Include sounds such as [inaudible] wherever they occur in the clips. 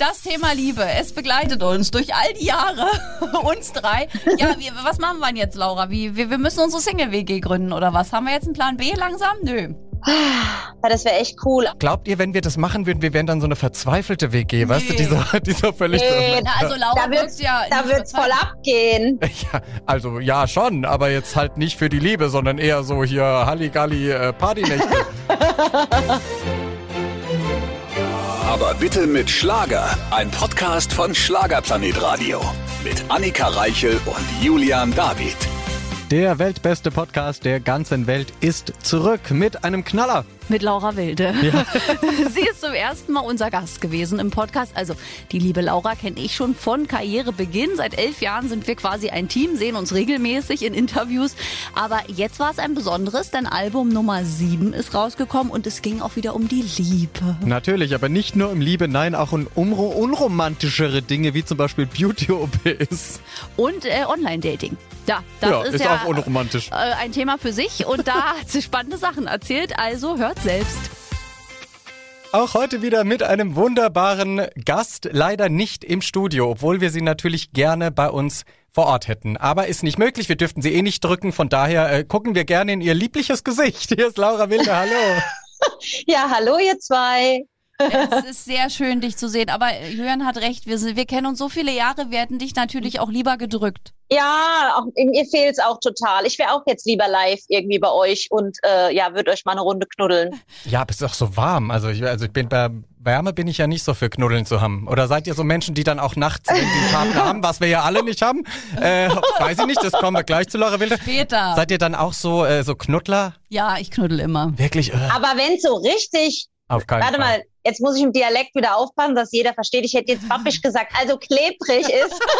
Das Thema Liebe, es begleitet uns durch all die Jahre, [laughs] uns drei. Ja, wir, was machen wir denn jetzt, Laura? Wie, wir, wir müssen unsere Single-WG gründen oder was? Haben wir jetzt einen Plan B langsam? Nö. Ja, das wäre echt cool. Glaubt ihr, wenn wir das machen würden, wir wären dann so eine verzweifelte WG, weißt du, Nee. dieser, dieser völlig... Nee, Na, also Laura Da wird's, ja. da wird's voll abgehen. [laughs] Ja, also ja schon, aber jetzt halt nicht für die Liebe, sondern eher so hier Halligalli äh, Partynächte. [laughs] Aber bitte mit Schlager. Ein Podcast von Schlagerplanet Radio. Mit Annika Reichel und Julian David. Der weltbeste Podcast der ganzen Welt ist zurück mit einem Knaller. Mit Laura Wilde. [laughs] Sie ist zum ersten Mal unser Gast gewesen im Podcast. Also, die liebe Laura kenne ich schon von Karrierebeginn. Seit elf Jahren sind wir quasi ein Team, sehen uns regelmäßig in Interviews. Aber jetzt war es ein besonderes, denn Album Nummer sieben ist rausgekommen und es ging auch wieder um die Liebe. Natürlich, aber nicht nur um Liebe, nein, auch um unro- unromantischere Dinge, wie zum Beispiel Beauty-OPs. Und äh, Online-Dating. Ja, das Ja, ist, ist ja auch unromantisch. äh, ein Thema für sich und da [laughs] hat sie spannende Sachen erzählt. Also hört selbst. Auch heute wieder mit einem wunderbaren Gast, leider nicht im Studio, obwohl wir sie natürlich gerne bei uns vor Ort hätten. Aber ist nicht möglich, wir dürften sie eh nicht drücken, von daher äh, gucken wir gerne in ihr liebliches Gesicht. Hier ist Laura Wilde, hallo. [laughs] Ja, hallo ihr zwei. Es ist sehr schön, dich zu sehen. Aber äh, Julian hat recht, wir, sind, wir kennen uns so viele Jahre, wir hätten dich natürlich auch lieber gedrückt. Ja, auch, mir fehlt's auch total. Ich wäre auch jetzt lieber live irgendwie bei euch und äh, ja, würde euch mal eine Runde knuddeln. Ja, aber es ist auch so warm. Also ich, also ich bin bei Wärme bin ich ja nicht so für Knuddeln zu haben. Oder seid ihr so Menschen, die dann auch nachts, wenn sie einen Partner haben, was wir ja alle nicht haben? Äh, weiß ich nicht, das kommen wir gleich zu Laura Wilde. Später. Seid ihr dann auch so, äh, so Knuddler? Ja, ich knuddel immer. Wirklich? Äh, Aber wenn's so richtig, auf keinen warte Fall. mal, jetzt muss ich im Dialekt wieder aufpassen, dass jeder versteht. Ich hätte jetzt pappisch [laughs] gesagt, also klebrig ist. [laughs]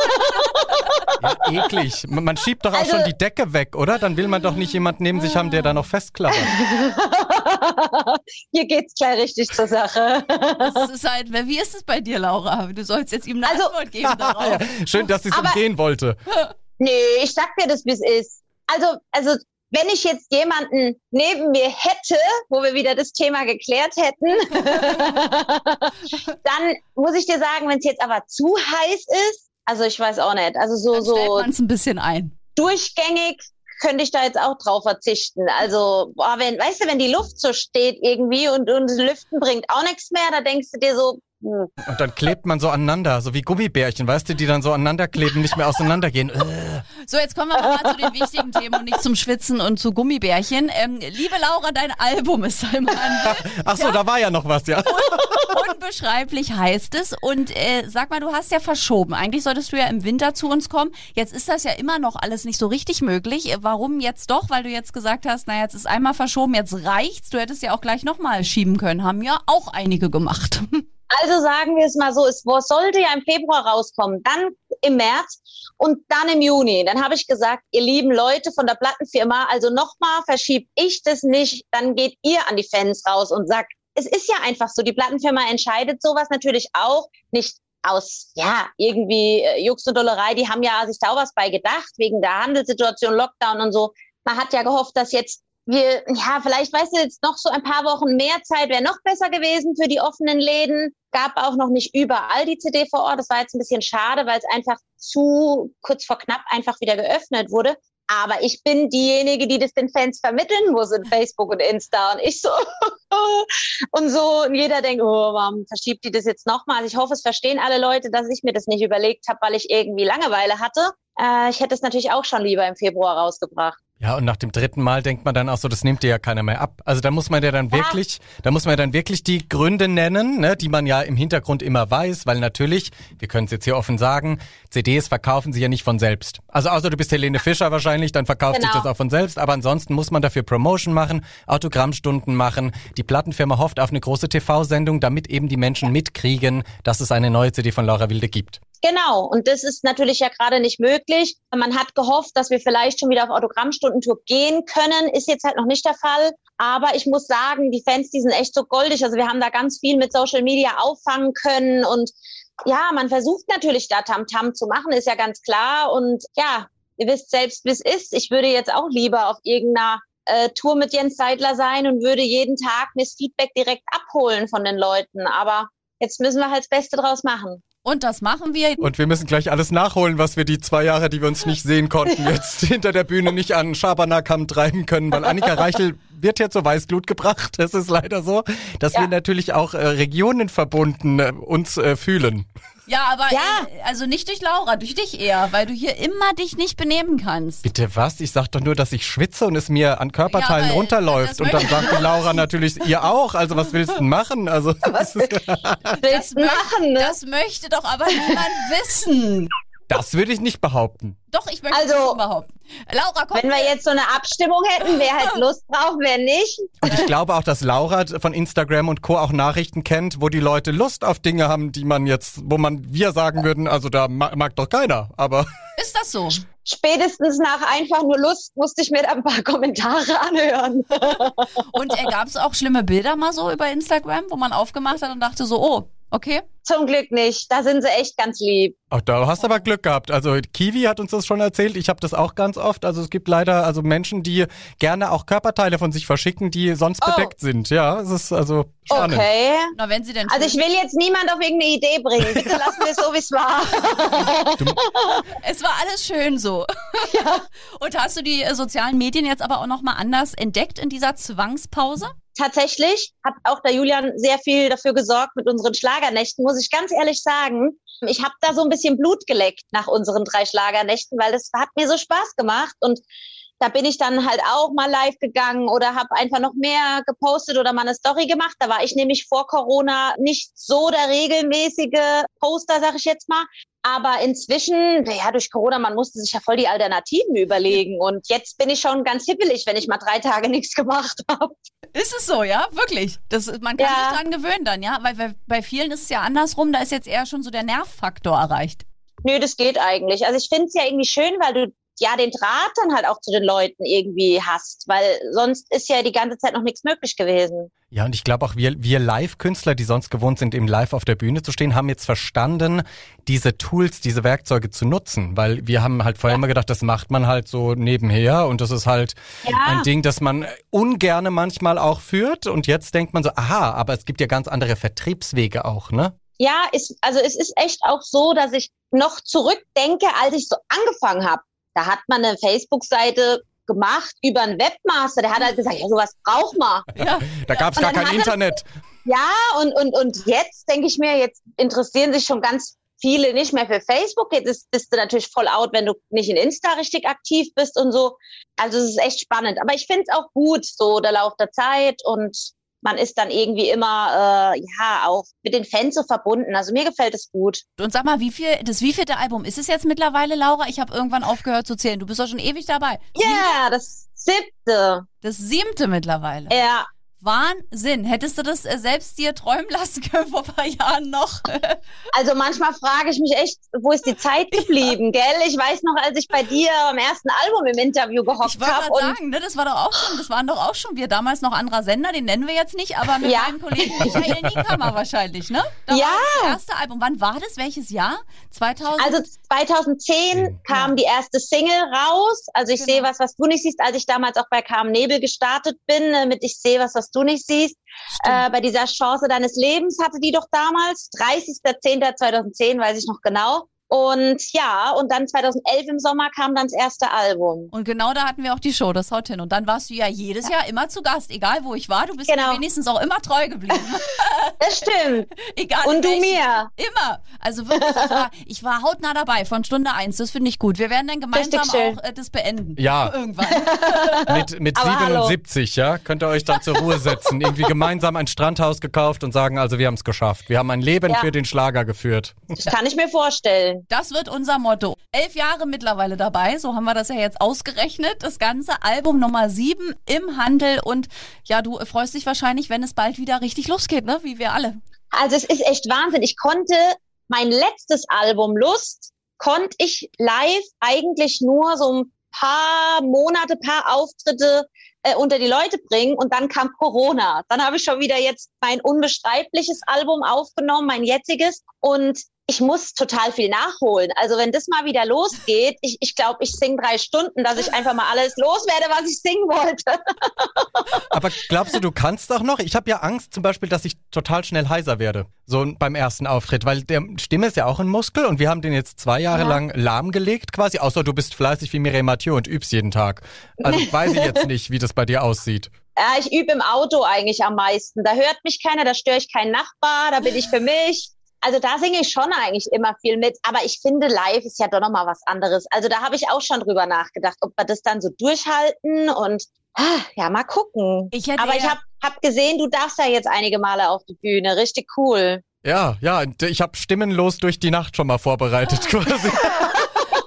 Ja, eklig. Man schiebt doch auch Also- schon die Decke weg, oder? Dann will man doch nicht jemanden neben sich haben, der da noch festklappert. [laughs] Hier geht's gleich richtig zur Sache. Das ist halt, wie ist es bei dir, Laura? Du sollst jetzt ihm eine Also- Antwort geben darauf. schön, dass sie es umgehen wollte. Nee, ich sag dir das, wie es ist. Also, also, wenn ich jetzt jemanden neben mir hätte, wo wir wieder das Thema geklärt hätten, [laughs] dann muss ich dir sagen, wenn es jetzt aber zu heiß ist, also ich weiß auch nicht, also so, Dann so man es ein bisschen ein. durchgängig könnte ich da jetzt auch drauf verzichten. Also, boah, wenn, weißt du, wenn die Luft so steht irgendwie und, und das Lüften bringt auch nichts mehr, da denkst du dir so, Und dann klebt man so aneinander, so wie Gummibärchen, weißt du, die dann so aneinander kleben, nicht mehr auseinandergehen. Äh. So, jetzt kommen wir aber mal zu den wichtigen Themen und nicht zum Schwitzen und zu Gummibärchen. Ähm, liebe Laura, dein Album ist im Handel. [laughs] Ach so, da war ja noch was, ja. Unbeschreiblich heißt es. Und äh, sag mal, du hast ja verschoben. Eigentlich solltest du ja im Winter zu uns kommen. Jetzt ist das ja immer noch alles nicht so richtig möglich. Äh, Warum jetzt doch? Weil du jetzt gesagt hast, na jetzt ist einmal verschoben, jetzt reicht's. Du hättest ja auch gleich nochmal schieben können. Haben ja auch einige gemacht. [laughs] Also sagen wir es mal so, es sollte ja im Februar rauskommen, dann im März und dann im Juni. Dann habe ich gesagt, ihr lieben Leute von der Plattenfirma, also nochmal verschiebe ich das nicht, dann geht ihr an die Fans raus und sagt, es ist ja einfach so, die Plattenfirma entscheidet sowas natürlich auch nicht aus, ja, irgendwie äh, Jux und Dollerei, die haben ja sich da auch was bei gedacht, wegen der Handelssituation, Lockdown und so. Man hat ja gehofft, dass jetzt wir, ja, vielleicht weißt du jetzt noch so ein paar Wochen mehr Zeit wäre noch besser gewesen für die offenen Läden. Gab auch noch nicht überall die CD vor Ort. Das war jetzt ein bisschen schade, weil es einfach zu kurz vor knapp einfach wieder geöffnet wurde. Aber ich bin diejenige, die das den Fans vermitteln muss in Facebook und Insta. Und ich so, [laughs] und so, und jeder denkt, oh, warum verschiebt die das jetzt nochmal? Also ich hoffe, es verstehen alle Leute, dass ich mir das nicht überlegt habe, weil ich irgendwie Langeweile hatte. Äh, ich hätte es natürlich auch schon lieber im Februar rausgebracht. Ja, und nach dem dritten Mal denkt man dann auch so, das nimmt dir ja keiner mehr ab. Also da muss man ja dann wirklich, da muss man ja dann wirklich die Gründe nennen, ne, die man ja im Hintergrund immer weiß, weil natürlich, wir können es jetzt hier offen sagen, CDs verkaufen sie ja nicht von selbst. Also außer du bist Helene Fischer wahrscheinlich, dann verkauft sich Genau. das auch von selbst, aber ansonsten muss man dafür Promotion machen, Autogrammstunden machen. Die Plattenfirma hofft auf eine große TV-Sendung, damit eben die Menschen mitkriegen, dass es eine neue CD von Laura Wilde gibt. Genau, und das ist natürlich ja gerade nicht möglich. Man hat gehofft, dass wir vielleicht schon wieder auf Autogrammstundentour gehen können, ist jetzt halt noch nicht der Fall. Aber ich muss sagen, die Fans, die sind echt so goldig. Also wir haben da ganz viel mit Social Media auffangen können und ja, man versucht natürlich da Tamtam zu machen, ist ja ganz klar. Und ja, ihr wisst selbst, wie es ist. Ich würde jetzt auch lieber auf irgendeiner äh, Tour mit Jens Seidler sein und würde jeden Tag mir das Feedback direkt abholen von den Leuten. Aber jetzt müssen wir halt das Beste draus machen. Und das machen wir. Und wir müssen gleich alles nachholen, was wir die zwei Jahre, die wir uns nicht sehen konnten, [laughs] jetzt hinter der Bühne nicht an Schabernack haben treiben können, weil Annika Reichel wird jetzt zur Weißglut gebracht. Es ist leider so, dass Ja. wir natürlich auch äh, Regionen verbunden äh, uns äh, fühlen. Ja, aber Ja. äh, also nicht durch Laura, durch dich eher, weil du hier immer dich nicht benehmen kannst. Bitte was? Ich sag doch nur, dass ich schwitze und es mir an Körperteilen Ja, runterläuft. Und dann sagt die Laura natürlich, ihr auch. Also was willst du denn machen? Also ist, [laughs] Willst du machen, ne? Das möchte doch aber niemand wissen. Das würde ich nicht behaupten. Doch, ich möchte Also- das schon behaupten. Laura, komm. Wenn wir jetzt so eine Abstimmung hätten, wer halt [laughs] Lust drauf, wer nicht. Und ich glaube auch, dass Laura von Instagram und Co. auch Nachrichten kennt, wo die Leute Lust auf Dinge haben, die man jetzt, wo man wir sagen würden, also da ma- mag doch keiner. Aber [laughs] Ist das so? Spätestens nach einfach nur Lust musste ich mir da ein paar Kommentare anhören. Und äh, gab es auch schlimme Bilder mal so über Instagram, wo man aufgemacht hat und dachte so, oh, okay. Zum Glück nicht. Da sind sie echt ganz lieb. Ach, da hast du aber Glück gehabt. Also Kiwi hat uns das schon erzählt. Ich habe das auch ganz oft. Also es gibt leider also Menschen, die gerne auch Körperteile von sich verschicken, die sonst Oh. bedeckt sind. Ja, es ist also spannend. Okay. Na, wenn sie denn Also ich will jetzt niemand auf irgendeine Idee bringen. Bitte lassen wir es so, wie es war. Es war alles schön so. Und hast du die äh, sozialen Medien jetzt aber auch nochmal anders entdeckt in dieser Zwangspause? Tatsächlich hat auch der Julian sehr viel dafür gesorgt mit unseren Schlagernächten, muss ich ganz ehrlich sagen. Ich habe da so ein bisschen Blut geleckt nach unseren drei Schlagernächten, weil das hat mir so Spaß gemacht und da bin ich dann halt auch mal live gegangen oder habe einfach noch mehr gepostet oder mal eine Story gemacht. Da war ich nämlich vor Corona nicht so der regelmäßige Poster, sag ich jetzt mal. Aber inzwischen, ja, durch Corona, man musste sich ja voll die Alternativen überlegen. Und jetzt bin ich schon ganz hippelig, wenn ich mal drei Tage [laughs] nichts gemacht habe. Ist es so, ja? Wirklich. Das, man kann Ja. sich dran gewöhnen dann, ja? Weil bei, bei vielen ist es ja andersrum, da ist jetzt eher schon so der Nervfaktor erreicht. Nö, das geht eigentlich. Also ich finde es ja irgendwie schön, weil du ja den Draht dann halt auch zu den Leuten irgendwie hast, weil sonst ist ja die ganze Zeit noch nichts möglich gewesen. Ja, und ich glaube auch wir, wir Live-Künstler, die sonst gewohnt sind, eben live auf der Bühne zu stehen, haben jetzt verstanden, diese Tools, diese Werkzeuge zu nutzen. Weil wir haben halt vorher immer gedacht, das macht man halt so nebenher und das ist halt Ja. ein Ding, das man ungerne manchmal auch führt. Und jetzt denkt man so, aha, aber es gibt ja ganz andere Vertriebswege auch, ne? Ja, ist, also es ist echt auch so, dass ich noch zurückdenke, als ich so angefangen habe. Da hat man eine Facebook-Seite gemacht über einen Webmaster, der hat halt gesagt, ja, sowas braucht man. Ja. Da gab's Und gar kein hat er- Internet. Ja, und, und, und jetzt denke ich mir, jetzt interessieren sich schon ganz viele nicht mehr für Facebook. Jetzt ist, bist du natürlich voll out, wenn du nicht in Insta richtig aktiv bist und so. Also es ist echt spannend. Aber ich finde es auch gut, so der Lauf der Zeit und man ist dann irgendwie immer, äh, ja, auch mit den Fans so verbunden. Also mir gefällt es gut. Und sag mal, wie viel, das wievielte Album ist es jetzt mittlerweile, Laura? Ich habe irgendwann aufgehört zu zählen. Du bist doch schon ewig dabei. Ja, das siebte. Das siebte mittlerweile. Ja, Wahnsinn. Hättest du das äh, selbst dir träumen lassen können vor ein paar Jahren noch? [laughs] also manchmal frage ich mich echt, wo ist die Zeit geblieben, gell? Ich weiß noch, als ich bei dir am ersten Album im Interview gehockt Ich wollte habe gerade und sagen, ne, das war doch auch schon, das waren doch auch schon wir damals noch anderer Sender, den nennen wir jetzt nicht, aber mit Ja. meinem Kollegen Michael [laughs] Niekammer wahrscheinlich, ne? Da Ja. War das erste Album. Wann war das? Welches Jahr? 2000? Also 2010 kam die erste Single raus. Also ich Genau. sehe was, was du nicht siehst, als ich damals auch bei Carmen Nebel gestartet bin, äh, mit Ich sehe was, was du nicht siehst. Äh, bei dieser Chance deines Lebens hatte die doch damals. 30.10.2010, weiß ich noch genau. Und ja, und dann 2011 im Sommer kam dann das erste Album. Und genau da hatten wir auch die Show, das haut hin. Und dann warst du ja jedes Jahr immer zu Gast, egal wo ich war. Du bist Genau. mir wenigstens auch immer treu geblieben. [laughs] Das stimmt. [laughs] egal. Und du mir. Immer. Also wirklich, ich war, [laughs] ich war hautnah dabei von Stunde eins. Das finde ich gut. Wir werden dann gemeinsam auch äh, das beenden. Ja. Irgendwann. Mit, mit Aber hallo. 77, ja, könnt ihr euch dann zur Ruhe setzen. Irgendwie gemeinsam ein Strandhaus gekauft und sagen, also wir haben es geschafft. Wir haben ein Leben Ja. für den Schlager geführt. Das kann ich mir vorstellen. Das wird unser Motto. Elf Jahre mittlerweile dabei, so haben wir das ja jetzt ausgerechnet. Das ganze Album Nummer sieben im Handel und ja, du freust dich wahrscheinlich, wenn es bald wieder richtig losgeht, ne? Wie wir alle. Also es ist echt Wahnsinn. Ich konnte mein letztes Album Lust, konnte ich live eigentlich nur so ein paar Monate, paar Auftritte äh, unter die Leute bringen und dann kam Corona. Dann habe ich schon wieder jetzt mein unbeschreibliches Album aufgenommen, mein jetziges und ich muss total viel nachholen. Also wenn das mal wieder losgeht, ich, ich glaube, ich singe drei Stunden, dass ich einfach mal alles loswerde, was ich singen wollte. [laughs] Aber glaubst du, du kannst doch noch? Ich habe ja Angst zum Beispiel, dass ich total schnell heiser werde, so beim ersten Auftritt, weil der Stimme ist ja auch ein Muskel und wir haben den jetzt zwei Jahre ja. lang lahmgelegt quasi, außer du bist fleißig wie Mireille Mathieu und übst jeden Tag. Also weiß ich jetzt [laughs] nicht, wie das bei dir aussieht. Ja, ich übe im Auto eigentlich am meisten. Da hört mich keiner, da störe ich keinen Nachbar, da bin ich für mich also da singe ich schon eigentlich immer viel mit, aber ich finde, live ist ja doch nochmal was anderes. Also da habe ich auch schon drüber nachgedacht, ob wir das dann so durchhalten und ah, ja, mal gucken. Ich aber ich habe hab gesehen, du darfst ja jetzt einige Male auf die Bühne, richtig cool. Ja, ja, ich habe stimmenlos durch die Nacht schon mal vorbereitet [laughs] quasi.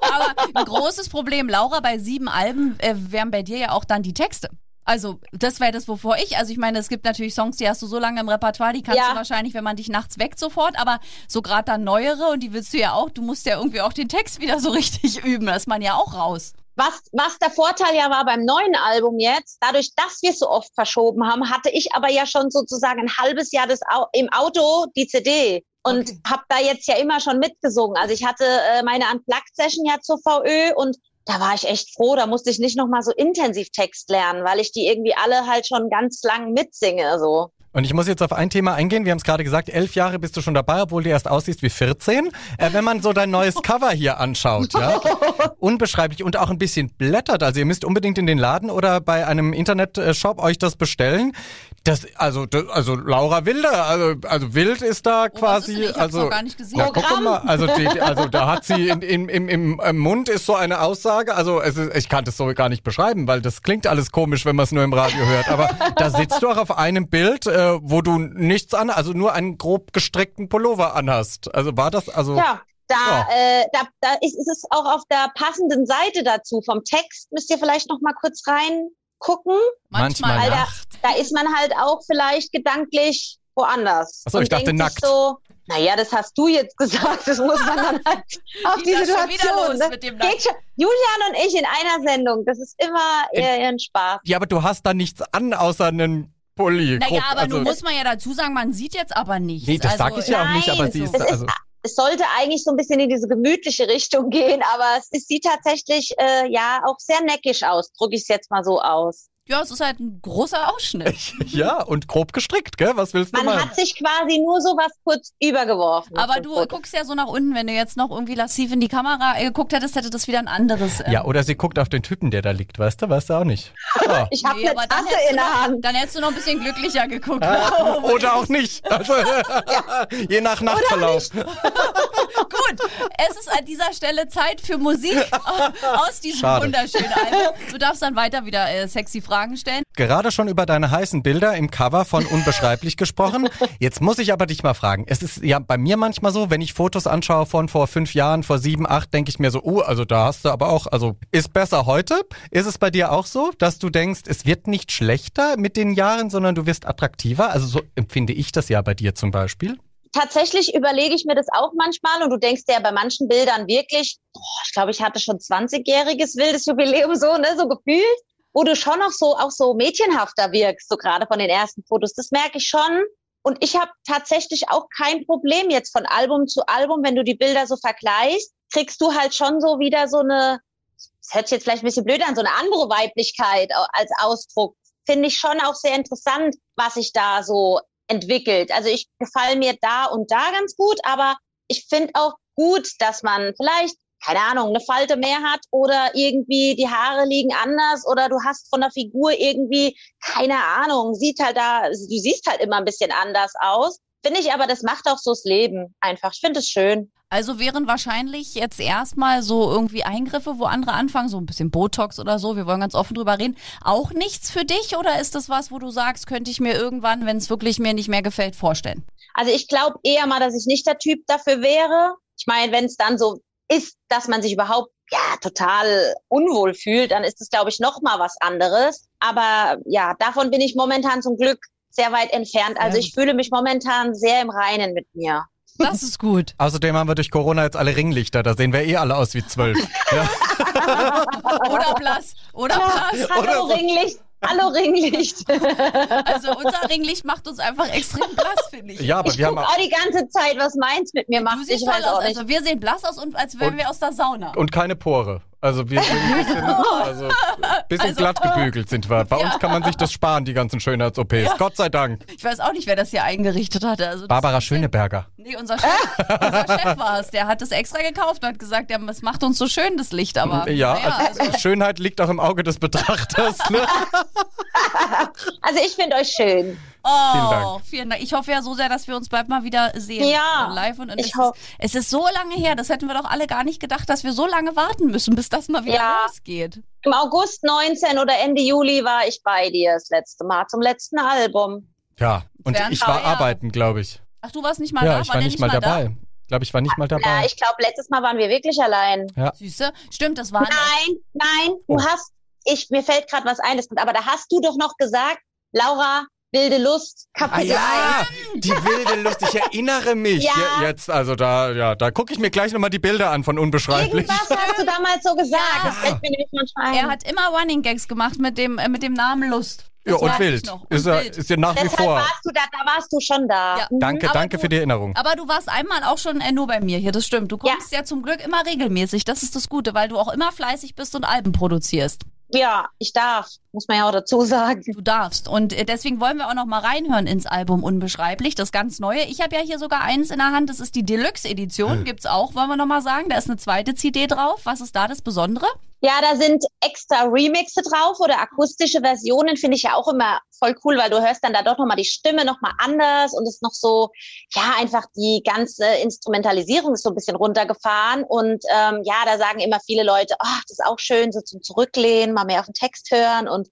aber ein großes Problem, Laura, bei sieben Alben äh, wären bei dir ja auch dann die Texte. Also, das wäre das, wovor ich, also ich meine, es gibt natürlich Songs, die hast du so lange im Repertoire, die kannst ja. du wahrscheinlich, wenn man dich nachts weckt, sofort, aber so gerade dann neuere und die willst du ja auch, du musst ja irgendwie auch den Text wieder so [laughs] richtig üben, da ist man ja auch raus. Was, was der Vorteil ja war beim neuen Album jetzt, dadurch, dass wir es so oft verschoben haben, hatte ich aber ja schon sozusagen ein halbes Jahr das Au im Auto die CD und okay. habe da jetzt ja immer schon mitgesungen. Also ich hatte äh, meine Unplugged-Session ja zur VÖ und da war ich echt froh, da musste ich nicht nochmal so intensiv Text lernen, weil ich die irgendwie alle halt schon ganz lang mitsinge, so. Und ich muss jetzt auf ein Thema eingehen. Wir haben es gerade gesagt, elf Jahre bist du schon dabei, obwohl du erst aussiehst wie 14. Äh, wenn man so dein neues [laughs] Cover hier anschaut, ja, [laughs] unbeschreiblich und auch ein bisschen blättert. Also ihr müsst unbedingt in den Laden oder bei einem Internetshop euch das bestellen. Das, also, das, also Laura Wilder, also, also Wild ist da oh, quasi, ist also, gar nicht gesehen. Ja, guck mal, also, die, also da hat sie in, in, im, im, im Mund ist so eine Aussage, also es ist, ich kann das so gar nicht beschreiben, weil das klingt alles komisch, wenn man es nur im Radio hört, aber da sitzt du auch auf einem Bild, äh, wo du nichts an, also nur einen grob gestrickten Pullover anhast. Also war das, also. Ja. Da, ja. äh, da, da ist, ist es auch auf der passenden Seite dazu. Vom Text müsst ihr vielleicht noch mal kurz rein gucken. Manchmal. Weil da, da, ist man halt auch vielleicht gedanklich woanders. Achso, ich dachte nackt. So, naja, das hast du jetzt [laughs] gesagt. Das muss man dann halt [laughs] auf die Situation. Das geht schon. Julian und ich in einer Sendung. Das ist immer eher ein Spaß. Ja, aber du hast da nichts an, außer einen Pulli. Naja, aber also, du musst man ja dazu sagen, man sieht jetzt aber nichts. Nee, das also, sag ich ja auch nicht, aber sie ist, also, ist es sollte eigentlich so ein bisschen in diese gemütliche Richtung gehen, aber es, es sieht tatsächlich äh, ja auch sehr neckisch aus, drücke ich es jetzt mal so aus. Ja, es ist halt ein großer Ausschnitt. ja, und grob gestrickt, gell? Was willst du Man machen? hat sich quasi nur so was kurz übergeworfen. Aber du Foto. guckst ja so nach unten. Wenn du jetzt noch irgendwie lassiv in die Kamera geguckt hättest, hätte das wieder ein anderes. Ähm ja, oder sie guckt auf den Typen, der da liegt, weißt du? Weißt du auch nicht. Oh. [laughs] ich habe nee, eine Tasse in der Hand. Dann hättest du noch ein bisschen glücklicher geguckt. Ah, oder auch nicht. Also, [laughs] je nach Nachtverlauf. Es ist an dieser Stelle Zeit für Musik [laughs] aus diesem Schade. wunderschönen Album. Du darfst dann weiter wieder äh, sexy Fragen stellen. Gerade schon über deine heißen Bilder im Cover von Unbeschreiblich gesprochen. Jetzt muss ich aber dich mal fragen. Es ist ja bei mir manchmal so, wenn ich Fotos anschaue von vor fünf Jahren, vor sieben, acht, denke ich mir so, uh, also da hast du aber auch, also ist besser heute. Ist es bei dir auch so, dass du denkst, es wird nicht schlechter mit den Jahren, sondern du wirst attraktiver? Also so empfinde ich das ja bei dir zum Beispiel tatsächlich überlege ich mir das auch manchmal und du denkst ja bei manchen Bildern wirklich, oh, ich glaube, ich hatte schon 20-jähriges wildes Jubiläum so, ne, so gefühlt wo du schon noch so auch so mädchenhafter wirkst, so gerade von den ersten Fotos. Das merke ich schon. Und ich habe tatsächlich auch kein Problem jetzt von Album zu Album, wenn du die Bilder so vergleichst, kriegst du halt schon so wieder so eine, das hört sich jetzt vielleicht ein bisschen blöd an, so eine andere Weiblichkeit als Ausdruck. Finde ich schon auch sehr interessant, was sich da so entwickelt. Also ich gefalle mir da und da ganz gut, aber ich finde auch gut, dass man vielleicht keine Ahnung, eine Falte mehr hat oder irgendwie die Haare liegen anders oder du hast von der Figur irgendwie, keine Ahnung, sieht halt da, du siehst halt immer ein bisschen anders aus. Finde ich aber, das macht auch so das Leben einfach. Ich finde es schön. Also wären wahrscheinlich jetzt erstmal so irgendwie Eingriffe, wo andere anfangen, so ein bisschen Botox oder so, wir wollen ganz offen drüber reden, auch nichts für dich oder ist das was, wo du sagst, könnte ich mir irgendwann, wenn es wirklich mir nicht mehr gefällt, vorstellen? Also ich glaube eher mal, dass ich nicht der Typ dafür wäre. Ich meine, wenn es dann so ist, dass man sich überhaupt ja total unwohl fühlt, dann ist es glaube ich noch mal was anderes. Aber ja, davon bin ich momentan zum Glück sehr weit entfernt. Also ich fühle mich momentan sehr im Reinen mit mir. Das ist gut. Außerdem haben wir durch Corona jetzt alle Ringlichter. Da sehen wir eh alle aus wie zwölf. ja. [laughs] Oder blass. Oder blass. Hallo, Oder so. Ringlicht. Hallo Ringlicht. Also unser Ringlicht macht uns einfach extrem blass, finde ich. Ja, aber ich wir haben guck auch auch die ganze Zeit, was meins mit mir macht. Du siehst ich toll weiß aus. nicht. Also wir sehen blass aus und als wären Und- wir aus der Sauna. und keine Pore. Also wir sind [laughs] ein bisschen, also, bisschen Also- glatt gebügelt sind wir. Bei uns kann man sich das sparen, die ganzen Schönheits-OPs. Gott sei Dank. Ich weiß auch nicht, wer das hier eingerichtet hatte. Also Barbara Schöneberger. Nee, unser Chef, [laughs] unser Chef war es. Der hat das extra gekauft und hat gesagt, ja, es macht uns so schön, das Licht. Aber Ja, naja, also, also, Schönheit liegt auch im Auge des Betrachters. Ne? [laughs] Also ich finde euch schön. Oh, Vielen Dank. vielen Dank. Ich hoffe ja so sehr, dass wir uns bald mal wieder sehen. Ja, äh, Live. Und, und ich es, ist, es ist so lange her, das hätten wir doch alle gar nicht gedacht, dass wir so lange warten müssen, bis das mal wieder Ja. losgeht. Im August 19 oder Ende Juli war ich bei dir das letzte Mal zum letzten Album. Ja, und Wären ich war arbeiten, glaube ich. Ach, du warst nicht mal Ja, da? ich war der nicht mal da? dabei. Ich glaube, ich war nicht mal Ja, dabei. ich glaube, letztes Mal waren wir wirklich allein. Süße. Stimmt, das war Nein, nein, du Oh. hast, ich, mir fällt gerade was ein, das, aber da hast du doch noch gesagt, Laura, wilde Lust, Ah Kapitel ja, die wilde Lust, ich erinnere mich Ja. Je- jetzt, also da, ja, da gucke ich mir gleich nochmal die Bilder an von 1. Unbeschreiblich. Irgendwas hast du damals so gesagt. Ja. Das fällt mir nämlich manchmal ein. Er hat immer Running Gags gemacht mit dem, äh, mit dem Namen Lust. Ja, Das und weiß ich wild. noch. Und Ist, ja, wild. ist ja nach wie Deshalb vor. warst du da, da warst du schon da. Ja. Mhm. Danke, Aber danke du- für die Erinnerung. Aber du warst einmal auch schon äh, nur bei mir hier, das stimmt. Du kommst ja. zum Glück immer regelmäßig. Das ist das Gute, weil du auch immer fleißig bist und Alben produzierst. Ja, ich darf, muss man ja auch dazu sagen. Du darfst. Und äh, deswegen wollen wir auch noch mal reinhören ins Album Unbeschreiblich, das ganz neue. Ich habe ja hier sogar eins in der Hand, das ist die Deluxe-Edition. Gibt's auch, wollen wir noch mal sagen. Da ist eine zweite CD drauf. Was ist da das Besondere? Ja, da sind extra Remixe drauf oder akustische Versionen, finde ich ja auch immer voll cool, weil du hörst dann da doch nochmal die Stimme nochmal anders und ist noch so, ja, einfach die ganze Instrumentalisierung ist so ein bisschen runtergefahren. Und ähm, ja, da sagen immer viele Leute, ach, das ist auch schön, so zum Zurücklehnen, mal mehr auf den Text hören. Und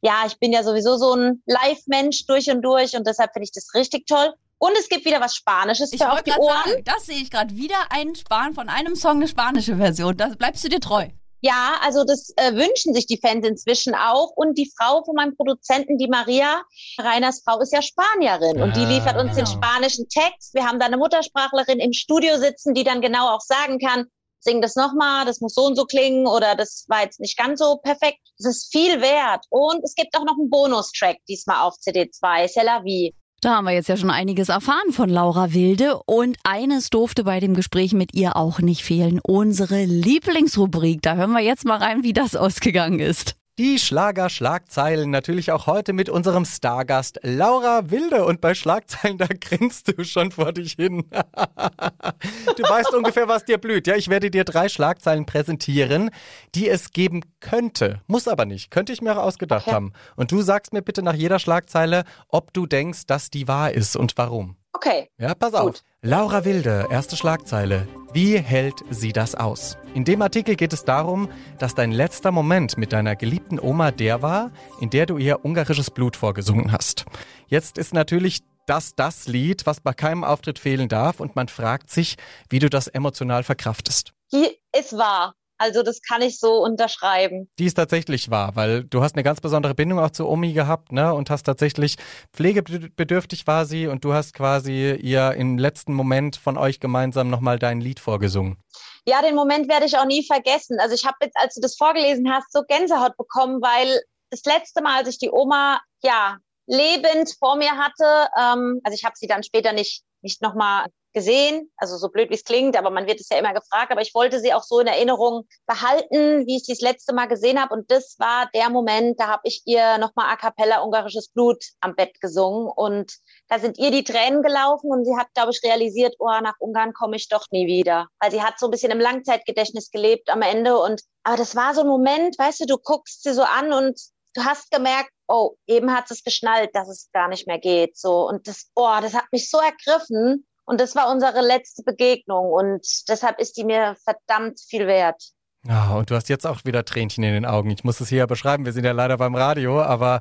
ja, ich bin ja sowieso so ein Live-Mensch durch und durch und deshalb finde ich das richtig toll. Und es gibt wieder was Spanisches Ich für auf die Ohren. sagen, das sehe ich gerade wieder ein Span von einem Song eine spanische Version. Da bleibst du dir treu. Ja, also das äh, wünschen sich die Fans inzwischen auch. Und die Frau von meinem Produzenten, die Maria, Reiners Frau, ist ja Spanierin. Und die liefert uns den genau. spanischen Text. Wir haben da eine Muttersprachlerin im Studio sitzen, die dann genau auch sagen kann, sing das nochmal, das muss so und so klingen oder das war jetzt nicht ganz so perfekt. Das ist viel wert. Und es gibt auch noch einen Bonustrack diesmal auf CD2, C'est la vie. Da haben wir jetzt ja schon einiges erfahren von Laura Wilde und eines durfte bei dem Gespräch mit ihr auch nicht fehlen. Unsere Lieblingsrubrik. Da hören wir jetzt mal rein, wie das ausgegangen ist. Die Schlager-Schlagzeilen natürlich auch heute mit unserem Stargast Laura Wilde. Und bei Schlagzeilen, [laughs] da grinst du schon vor dich hin. [laughs] du weißt ungefähr, was dir blüht. Ja, ich werde dir drei Schlagzeilen präsentieren, die es geben könnte. Muss aber nicht. Könnte ich mir auch ausgedacht Okay. haben. Und du sagst mir bitte nach jeder Schlagzeile, ob du denkst, dass die wahr ist und warum. Okay. Ja, pass auf. Laura Wilde, erste Schlagzeile. Wie hält sie das aus? In dem Artikel geht es darum, dass dein letzter Moment mit deiner geliebten Oma der war, in der du ihr ungarisches Blut vorgesungen hast. Jetzt ist natürlich das das Lied, was bei keinem Auftritt fehlen darf und man fragt sich, wie du das emotional verkraftest. Die ist wahr. Also das kann ich so unterschreiben. Die ist tatsächlich wahr, weil du hast eine ganz besondere Bindung auch zu Omi gehabt, ne? Und hast tatsächlich pflegebedürftig war sie und du hast quasi ihr im letzten Moment von euch gemeinsam nochmal dein Lied vorgesungen. Ja, den Moment werde ich auch nie vergessen. Also ich habe jetzt, als du das vorgelesen hast, so Gänsehaut bekommen, weil das letzte Mal, als ich die Oma ja lebend vor mir hatte, ähm, also ich habe sie dann später nicht nicht nochmal gesehen, also so blöd wie es klingt, aber man wird es ja immer gefragt, aber ich wollte sie auch so in Erinnerung behalten, wie ich sie das letzte Mal gesehen habe und das war der Moment, da habe ich ihr nochmal a cappella ungarisches Blut am Bett gesungen und da sind ihr die Tränen gelaufen und sie hat, glaube ich, realisiert, oh, nach Ungarn komme ich doch nie wieder. Weil sie hat so ein bisschen im Langzeitgedächtnis gelebt am Ende. Und aber das war so ein Moment, weißt du, du guckst sie so an und du hast gemerkt, oh, eben hat es geschnallt, dass es gar nicht mehr geht. So. Und das, oh, das hat mich so ergriffen. Und das war unsere letzte Begegnung. Und deshalb ist die mir verdammt viel wert. Ja, und du hast jetzt auch wieder Tränchen in den Augen. Ich muss es hier ja beschreiben. Wir sind ja leider beim Radio, aber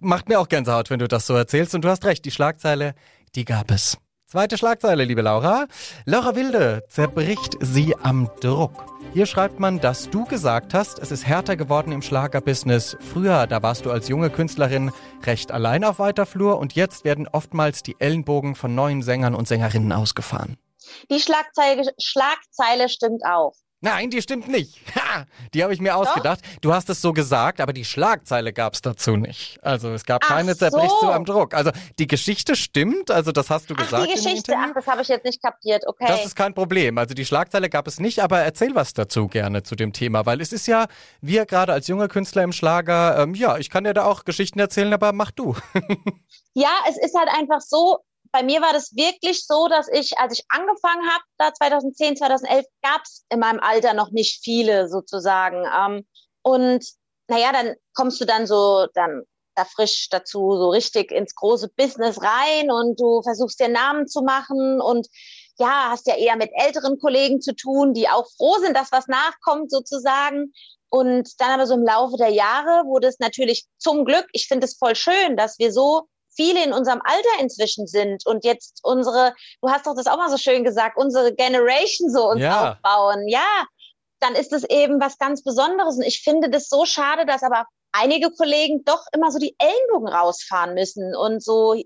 macht mir auch Gänsehaut, wenn du das so erzählst. Und du hast recht, die Schlagzeile, die gab es. Zweite Schlagzeile, liebe Laura. Laura Wilde zerbricht sie am Druck. Hier schreibt man, dass du gesagt hast, es ist härter geworden im Schlagerbusiness. Früher, da warst du als junge Künstlerin recht allein auf weiter Flur und jetzt werden oftmals die Ellenbogen von neuen Sängern und Sängerinnen ausgefahren. Die Schlagzeile, Schlagzeile stimmt auch. Nein, die stimmt nicht. [laughs] Ha, die habe ich mir ausgedacht. Du hast es so gesagt, aber die Schlagzeile gab es dazu nicht. Also es gab Ach keine Zerbrich so. zu am Druck. Also die Geschichte stimmt, also das hast du Ach, gesagt. die Geschichte, ach, das habe ich jetzt nicht kapiert, okay. Das ist kein Problem. Also die Schlagzeile gab es nicht, aber erzähl was dazu gerne zu dem Thema, weil es ist ja, wir gerade als junger Künstler im Schlager, ähm, ja, ich kann dir da auch Geschichten erzählen, aber mach du. [laughs] Ja, es ist halt einfach so, bei mir war das wirklich so, dass ich, als ich angefangen habe, da 2010, 2011, gab es in meinem Alter noch nicht viele sozusagen. Ähm, und naja, dann kommst du dann so, dann da frisch dazu, so richtig ins große Business rein und du versuchst dir Namen zu machen und ja, hast ja eher mit älteren Kollegen zu tun, die auch froh sind, dass was nachkommt sozusagen. Und dann aber so im Laufe der Jahre wurde es natürlich zum Glück, ich finde es voll schön, dass wir so viele in unserem Alter inzwischen sind und jetzt unsere, du hast doch das auch mal so schön gesagt, unsere Generation so uns Ja. aufbauen. Ja, dann ist es eben was ganz Besonderes. Und ich finde das so schade, dass aber einige Kollegen doch immer so die Ellenbogen rausfahren müssen und so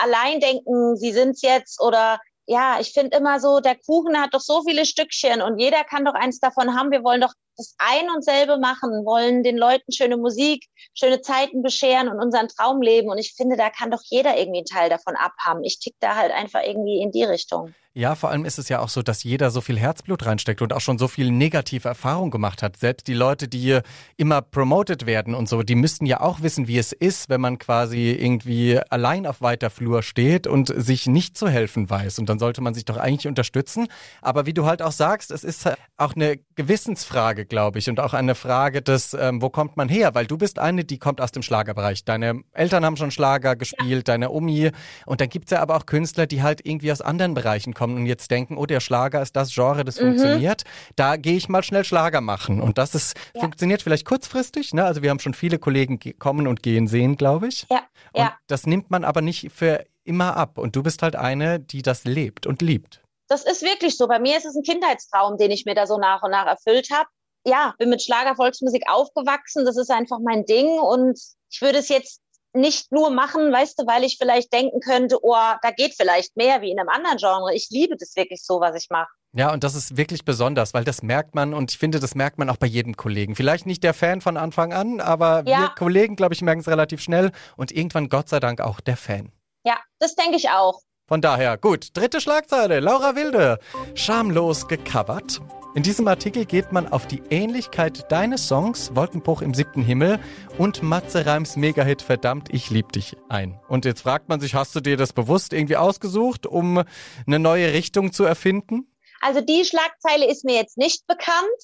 allein denken, sie sind's jetzt oder ja, ich finde immer so, der Kuchen hat doch so viele Stückchen und jeder kann doch eins davon haben. Wir wollen doch das ein und selbe machen, wollen den Leuten schöne Musik, schöne Zeiten bescheren und unseren Traum leben. Und ich finde, da kann doch jeder irgendwie einen Teil davon abhaben. Ich tick da halt einfach irgendwie in die Richtung. Ja, vor allem ist es ja auch so, dass jeder so viel Herzblut reinsteckt und auch schon so viel negative Erfahrung gemacht hat. Selbst die Leute, die hier immer promoted werden und so, die müssten ja auch wissen, wie es ist, wenn man quasi irgendwie allein auf weiter Flur steht und sich nicht zu helfen weiß. Und dann sollte man sich doch eigentlich unterstützen. Aber wie du halt auch sagst, es ist auch eine Gewissensfrage, glaube ich, und auch eine Frage des, ähm, wo kommt man her? Weil du bist eine, die kommt aus dem Schlagerbereich. Deine Eltern haben schon Schlager gespielt, deine Omi. Und dann gibt's ja aber auch Künstler, die halt irgendwie aus anderen Bereichen kommen und jetzt denken, oh, der Schlager ist das Genre, das funktioniert. Da gehe ich mal schnell Schlager machen. Und das ist, Ja. funktioniert vielleicht kurzfristig. Ne? Also wir haben schon viele Kollegen ge- kommen und gehen sehen, glaube ich. Ja, Und ja. das nimmt man aber nicht für immer ab. Und du bist halt eine, die das lebt und liebt. Das ist wirklich so. Bei mir ist es ein Kindheitstraum, den ich mir da so nach und nach erfüllt habe. Ja, bin mit Schlager Volksmusik aufgewachsen. Das ist einfach mein Ding. Und ich würde es jetzt nicht nur machen, weißt du, weil ich vielleicht denken könnte, oh, da geht vielleicht mehr wie in einem anderen Genre. Ich liebe das wirklich so, was ich mache. Ja, und das ist wirklich besonders, weil das merkt man und ich finde, das merkt man auch bei jedem Kollegen. Vielleicht nicht der Fan von Anfang an, aber wir Ja. Kollegen, glaube ich, merken es relativ schnell und irgendwann Gott sei Dank auch der Fan. Ja, das denke ich auch. Von daher, gut, dritte Schlagzeile, Laura Wilde, schamlos gecovert. In diesem Artikel geht man auf die Ähnlichkeit deines Songs Wolkenbruch im siebten Himmel und Matze Reims Megahit Verdammt, ich lieb dich ein. Und jetzt fragt man sich, hast du dir das bewusst irgendwie ausgesucht, um eine neue Richtung zu erfinden? Also die Schlagzeile ist mir jetzt nicht bekannt.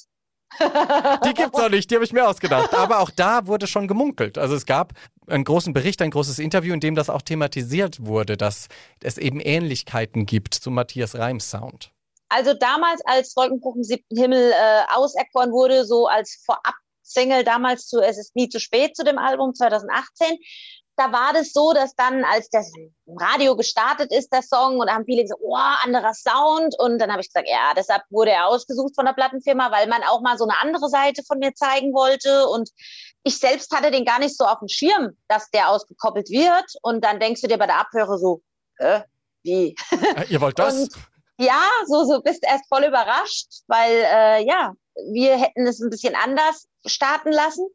Die gibt's auch nicht, die habe ich mir ausgedacht. Aber auch da wurde schon gemunkelt. Also es gab einen großen Bericht, ein großes Interview, in dem das auch thematisiert wurde, dass es eben Ähnlichkeiten gibt zu Matthias Reims Sound. Also damals, als Wolkenbruch im siebten Himmel äh, auserkoren wurde, so als Vorab-Single damals zu Es ist nie zu spät zu dem Album 2018, da war das so, dass dann, als das Radio gestartet ist, der Song, und da haben viele gesagt, oh, anderer Sound. Und dann habe ich gesagt, ja, deshalb wurde er ausgesucht von der Plattenfirma, weil man auch mal so eine andere Seite von mir zeigen wollte. Und ich selbst hatte den gar nicht so auf dem Schirm, dass der ausgekoppelt wird. Und dann denkst du dir bei der Abhöre so, äh, wie? Äh, Ihr wollt das? Und ja, so, so bist erst voll überrascht, weil äh, ja, wir hätten es ein bisschen anders starten lassen.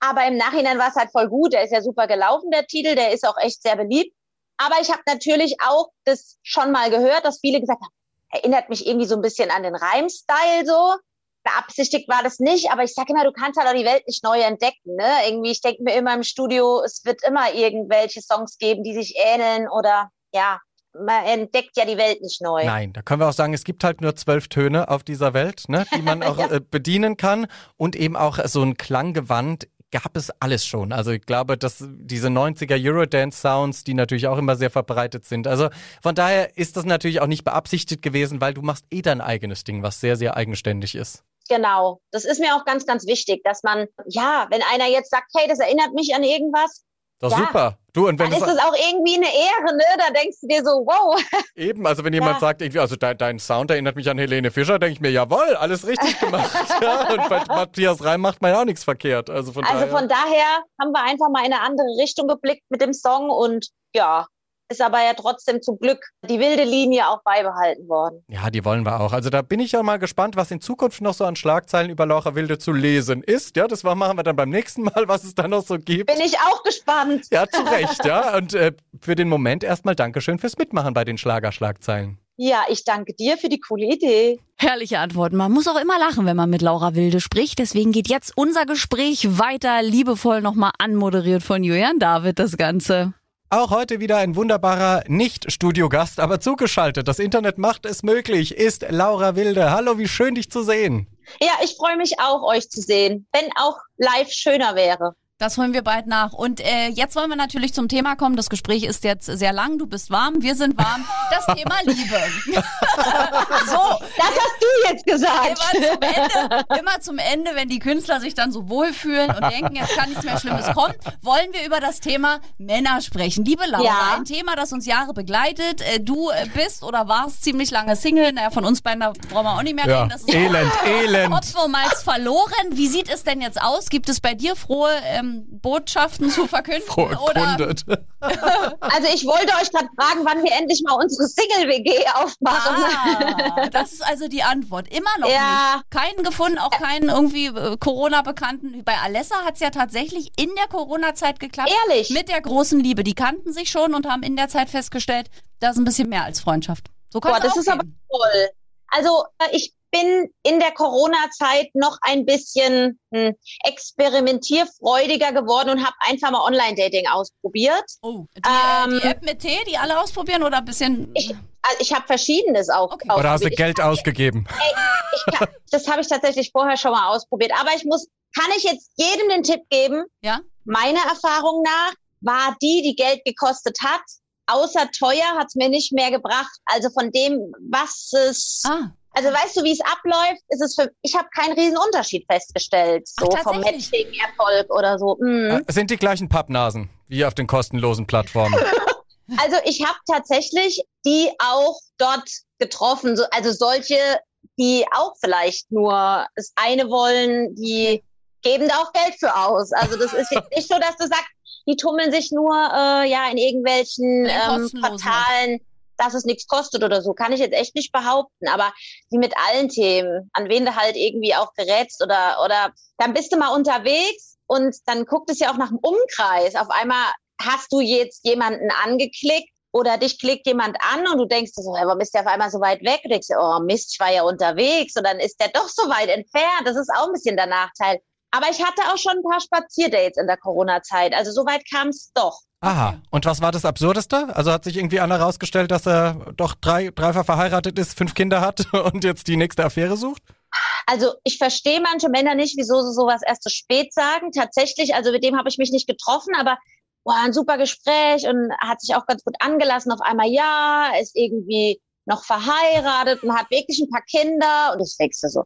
Aber im Nachhinein war es halt voll gut. Der ist ja super gelaufen, der Titel. Der ist auch echt sehr beliebt. Aber ich habe natürlich auch das schon mal gehört, dass viele gesagt haben, erinnert mich irgendwie so ein bisschen an den Reimstyle so. Beabsichtigt war das nicht, aber ich sage immer, du kannst halt auch die Welt nicht neu entdecken. Ne? Irgendwie, ich denke mir immer im Studio, es wird immer irgendwelche Songs geben, die sich ähneln oder ja, man entdeckt ja die Welt nicht neu. Nein, da können wir auch sagen, es gibt halt nur zwölf Töne auf dieser Welt, ne, die man [laughs] auch Ja. äh, bedienen kann. Und eben auch so ein Klanggewand gab es alles schon. Also ich glaube, dass diese 90er Eurodance-Sounds, die natürlich auch immer sehr verbreitet sind. Also von daher ist das natürlich auch nicht beabsichtigt gewesen, weil du machst eh dein eigenes Ding, was sehr, sehr eigenständig ist. Genau. Das ist mir auch ganz, ganz wichtig, dass man, ja, wenn einer jetzt sagt, hey, das erinnert mich an irgendwas, Doch Ja. super. Du, und wenn dann es ist das auch irgendwie eine Ehre, ne? Da denkst du dir so, wow. eben, also wenn jemand Ja. sagt, irgendwie, also dein, dein Sound erinnert mich an Helene Fischer, denke ich mir, jawohl, alles richtig gemacht. [laughs] ja, und bei Matthias Reim macht man ja auch nichts verkehrt. Also von Also daher. von daher haben wir einfach mal in eine andere Richtung geblickt mit dem Song und ja, ist aber ja trotzdem zum Glück die wilde Linie auch beibehalten worden. Ja, die wollen wir auch. Also da bin ich ja mal gespannt, was in Zukunft noch so an Schlagzeilen über Laura Wilde zu lesen ist. Ja, das machen wir dann beim nächsten Mal, was es da noch so gibt. Bin ich auch gespannt. Ja, zu Recht, ja. Und äh, für den Moment erstmal Dankeschön fürs Mitmachen bei den Schlagerschlagzeilen. Ja, ich danke dir für die coole Idee. Herrliche Antworten. Man muss auch immer lachen, wenn man mit Laura Wilde spricht. Deswegen geht jetzt unser Gespräch weiter, liebevoll nochmal anmoderiert von Julian David, das Ganze. Auch heute wieder ein wunderbarer Nicht-Studiogast, aber zugeschaltet. Das Internet macht es möglich, ist Laura Wilde. Hallo, wie schön dich zu sehen. Ja, ich freue mich auch, euch zu sehen, wenn auch live schöner wäre. Das holen wir bald nach. Und äh, jetzt wollen wir natürlich zum Thema kommen. Das Gespräch ist jetzt sehr lang. Du bist warm, wir sind warm. Das Thema [laughs] Liebe. [laughs] so. Das hast du jetzt gesagt. Immer zum, Ende, immer zum Ende, wenn die Künstler sich dann so wohlfühlen und denken, jetzt kann nichts mehr Schlimmes kommen, wollen wir über das Thema Männer sprechen. Liebe Laura, ja. ein Thema, das uns Jahre begleitet. Äh, du bist oder warst ziemlich lange Single. Naja, von uns beiden da brauchen wir auch nicht mehr ja. reden. Das ist elend, [laughs] elend. Oftmals verloren. Wie sieht es denn jetzt aus? Gibt es bei dir frohe ähm, Botschaften zu verkünden? [laughs] oder? [laughs] also ich wollte euch gerade fragen, wann wir endlich mal unsere Single-WG aufmachen. Ah, [laughs] das ist also die Antwort. Immer noch ja. nicht. Keinen gefunden, auch keinen irgendwie äh, Corona-Bekannten. Bei Alessa hat es ja tatsächlich in der Corona-Zeit geklappt. Ehrlich? Mit der großen Liebe. Die kannten sich schon und haben in der Zeit festgestellt, das ist ein bisschen mehr als Freundschaft. So Boah, das ist gehen. aber toll. Also äh, ich bin in der Corona-Zeit noch ein bisschen hm, experimentierfreudiger geworden und habe einfach mal Online-Dating ausprobiert. Oh, die, ähm, äh, die, App mit T, die alle ausprobieren oder ein bisschen? Ich, also ich habe verschiedenes auch. Okay. Oder hast du Geld ich, ausgegeben? Ey, kann, das habe ich tatsächlich vorher schon mal ausprobiert. Aber ich muss, kann ich jetzt jedem den Tipp geben? Ja. Meiner Erfahrung nach war die, die Geld gekostet hat, außer teuer hat es mir nicht mehr gebracht. Also von dem, was es ah. Also weißt du, wie es abläuft, ist es für ich habe keinen riesen Unterschied festgestellt, so Ach, vom Matching Erfolg oder so. Mhm. Äh, sind die gleichen Pappnasen wie auf den kostenlosen Plattformen? [laughs] also ich habe tatsächlich die auch dort getroffen, so, also solche, die auch vielleicht nur das eine wollen, die geben da auch Geld für aus. Also das ist jetzt nicht so, dass du sagst, die tummeln sich nur äh, ja in irgendwelchen ähm, Portalen dass es nichts kostet oder so, kann ich jetzt echt nicht behaupten. Aber wie mit allen Themen, an wen du halt irgendwie auch gerätst oder, oder dann bist du mal unterwegs und dann guckt es ja auch nach dem Umkreis. Auf einmal hast du jetzt jemanden angeklickt oder dich klickt jemand an und du denkst so, hey, warum ist der auf einmal so weit weg? Du denkst, oh Mist, ich war ja unterwegs und dann ist der doch so weit entfernt. Das ist auch ein bisschen der Nachteil. Aber ich hatte auch schon ein paar Spazierdates in der Corona-Zeit. Also so weit kam es doch. Aha. Und was war das Absurdeste? Also hat sich irgendwie einer herausgestellt, dass er doch drei, dreifach verheiratet ist, fünf Kinder hat [laughs] und jetzt die nächste Affäre sucht? Also ich verstehe manche Männer nicht, wieso sie sowas erst zu spät sagen. Tatsächlich, also mit dem habe ich mich nicht getroffen, aber boah, ein super Gespräch und hat sich auch ganz gut angelassen. Auf einmal ja, ist irgendwie noch verheiratet und hat wirklich ein paar Kinder und das du so.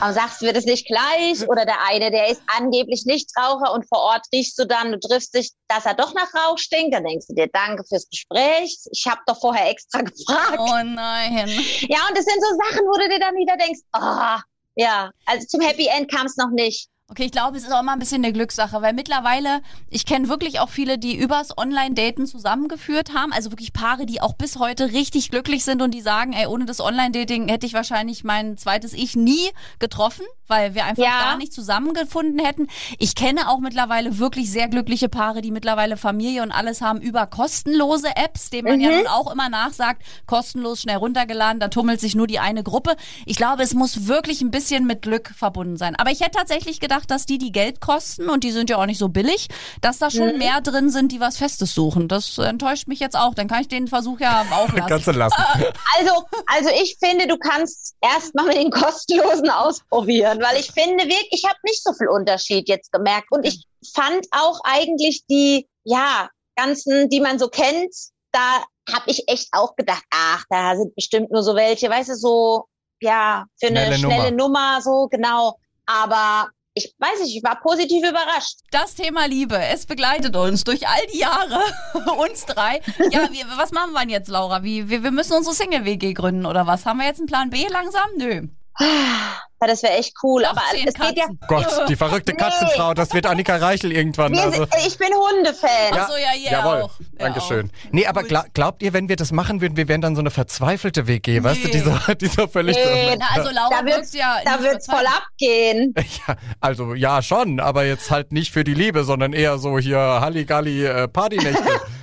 Aber sagst du, wird es nicht gleich? Oder der eine, der ist angeblich Nichtraucher und vor Ort riechst du dann, du triffst dich, dass er doch nach Rauch stinkt. Dann denkst du dir, danke fürs Gespräch. Ich habe doch vorher extra [laughs] gefragt. Oh nein. Ja, und das sind so Sachen, wo du dir dann wieder denkst, ah, oh, ja, also zum Happy End kam es noch nicht. Okay, ich glaube, es ist auch immer ein bisschen eine Glückssache, weil mittlerweile, ich kenne wirklich auch viele, die übers Online-Daten zusammengeführt haben, also wirklich Paare, die auch bis heute richtig glücklich sind und die sagen, ey, ohne das Online-Dating hätte ich wahrscheinlich mein zweites Ich nie getroffen, weil wir einfach ja. gar nicht zusammengefunden hätten. Ich kenne auch mittlerweile wirklich sehr glückliche Paare, die mittlerweile Familie und alles haben über kostenlose Apps, denen man mhm. ja nun auch immer nachsagt, kostenlos, schnell runtergeladen, da tummelt sich nur die eine Gruppe. Ich glaube, es muss wirklich ein bisschen mit Glück verbunden sein. Aber ich hätte tatsächlich gedacht, gedacht, dass die, die Geld kosten und die sind ja auch nicht so billig, dass da schon mhm. mehr drin sind, die was Festes suchen. Das enttäuscht mich jetzt auch. Dann kann ich den Versuch ja auch [laughs] lassen. Kannst du lassen. [laughs] Also, also ich finde, du kannst erst mal mit den kostenlosen ausprobieren, weil ich finde wirklich, ich habe nicht so viel Unterschied jetzt gemerkt und ich fand auch eigentlich die, ja, ganzen, die man so kennt, da habe ich echt auch gedacht, ach, da sind bestimmt nur so welche, weißt du, so, ja, für eine schnelle, schnelle Nummer. Nummer, so, genau. Aber ich weiß nicht, ich war positiv überrascht. Das Thema Liebe, es begleitet uns durch all die Jahre, [laughs] uns drei. Ja, [laughs] wir, was machen wir denn jetzt, Laura? Wie, wir, wir müssen unsere Single-WG gründen oder was? Haben wir jetzt einen Plan B langsam? Nö. Ja, das wäre echt cool. Doch, aber es geht ja. Gott, die verrückte Nee. Katzenfrau, das wird Annika Reichel irgendwann. Wir, Also. ich bin Hundefan. Ach so, ja, ihr Jawohl, auch. Dankeschön. auch. Nee, aber Gut. gla glaubt ihr, wenn wir das machen würden, wir wären dann so eine verzweifelte WG, weißt du, Nee. die so, die so völlig Nee, so, Na, also Laura Da wird's, wirkt ja da nicht wird's voll abgehen. [laughs] Ja, also ja schon, aber jetzt halt nicht für die Liebe, sondern eher so hier Halligalli äh, Partynächte. [laughs]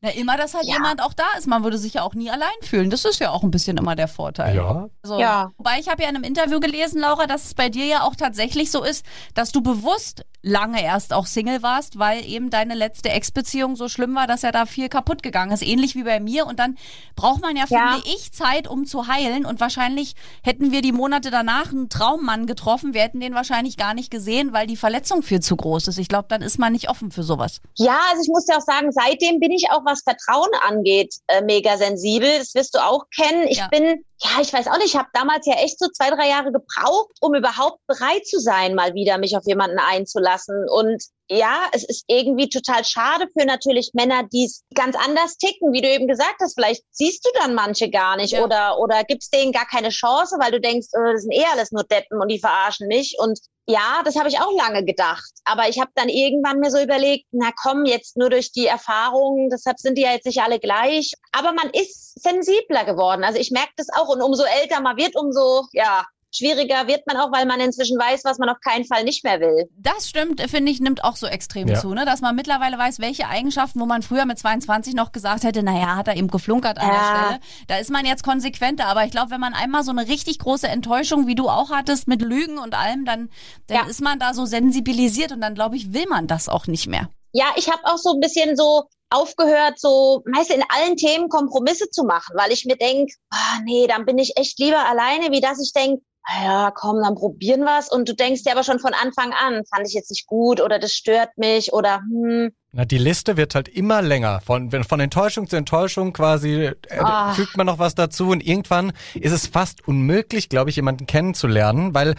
Na, immer, dass halt Ja. jemand auch da ist. Man würde sich ja auch nie allein fühlen. Das ist ja auch ein bisschen immer der Vorteil. ja. Also, Ja. Wobei ich habe ja in einem Interview gelesen, Laura, dass es bei dir ja auch tatsächlich so ist, dass du bewusst lange erst auch Single warst, weil eben deine letzte Ex-Beziehung so schlimm war, dass ja da viel kaputt gegangen ist. Ähnlich wie bei mir. Und dann braucht man ja, Ja. finde ich, Zeit, um zu heilen. Und wahrscheinlich hätten wir die Monate danach einen Traummann getroffen. Wir hätten den wahrscheinlich gar nicht gesehen, weil die Verletzung viel zu groß ist. Ich glaube, dann ist man nicht offen für sowas. Ja, also ich muss dir auch sagen, seitdem bin ich auch, was Vertrauen angeht, äh, mega sensibel. Das wirst du auch kennen. Ich Ja. bin, ja, ich weiß auch nicht, ich habe damals ja echt so zwei, drei Jahre gebraucht, um überhaupt bereit zu sein, mal wieder mich auf jemanden einzulassen. Und ja, es ist irgendwie total schade für natürlich Männer, die es ganz anders ticken, wie du eben gesagt hast. Vielleicht siehst du dann manche gar nicht Ja. oder, oder gibst denen gar keine Chance, weil du denkst, äh, das sind eh alles nur Deppen und die verarschen mich. Und ja, das habe ich auch lange gedacht. Aber ich habe dann irgendwann mir so überlegt, na komm, jetzt nur durch die Erfahrungen, deshalb sind die ja jetzt nicht alle gleich. Aber man ist sensibler geworden. Also ich merke das auch. Und umso älter man wird, umso, ja, schwieriger wird man auch, weil man inzwischen weiß, was man auf keinen Fall nicht mehr will. Das stimmt, finde ich, nimmt auch so extrem Ja. zu, ne? dass man mittlerweile weiß, welche Eigenschaften, wo man früher mit 22 noch gesagt hätte, naja, hat er eben geflunkert an Ja. der Stelle. Da ist man jetzt konsequenter. Aber ich glaube, wenn man einmal so eine richtig große Enttäuschung, wie du auch hattest, mit Lügen und allem, dann, dann Ja. ist man da so sensibilisiert und dann, glaube ich, will man das auch nicht mehr. Ja, ich habe auch so ein bisschen so aufgehört, so meist in allen Themen Kompromisse zu machen, weil ich mir denk, ah, nee, dann bin ich echt lieber alleine, wie dass ich denk, ah ja, komm, dann probieren wir's. Und du denkst dir aber schon von Anfang an, fand ich jetzt nicht gut oder das stört mich oder hm, Na, die Liste wird halt immer länger. Von, von Enttäuschung zu Enttäuschung quasi äh, Ah. fügt man noch was dazu und irgendwann ist es fast unmöglich, glaube ich, jemanden kennenzulernen, weil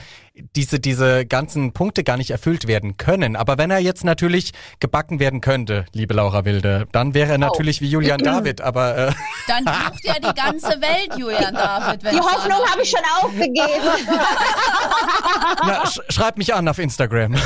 diese, diese ganzen Punkte gar nicht erfüllt werden können. Aber wenn er jetzt natürlich gebacken werden könnte, liebe Laura Wilde, dann wäre er natürlich wie Julian [clears throat] David, aber äh, Dann [laughs] sucht ja die ganze Welt Julian David. wenn die es Hoffnung habe ich schon aufgegeben. na, sch schreib mich an auf Instagram [laughs]